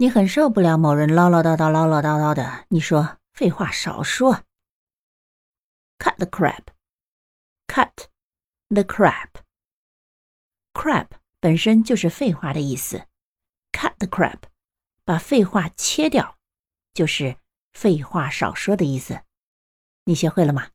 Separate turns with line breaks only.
你很受不了某人唠唠叨叨唠唠叨叨的你说废话少说。Cut the crap. Cut the crap. Crap 本身就是废话的意思。Cut the crap 把废话切掉就是废话少说的意思。你学会了吗？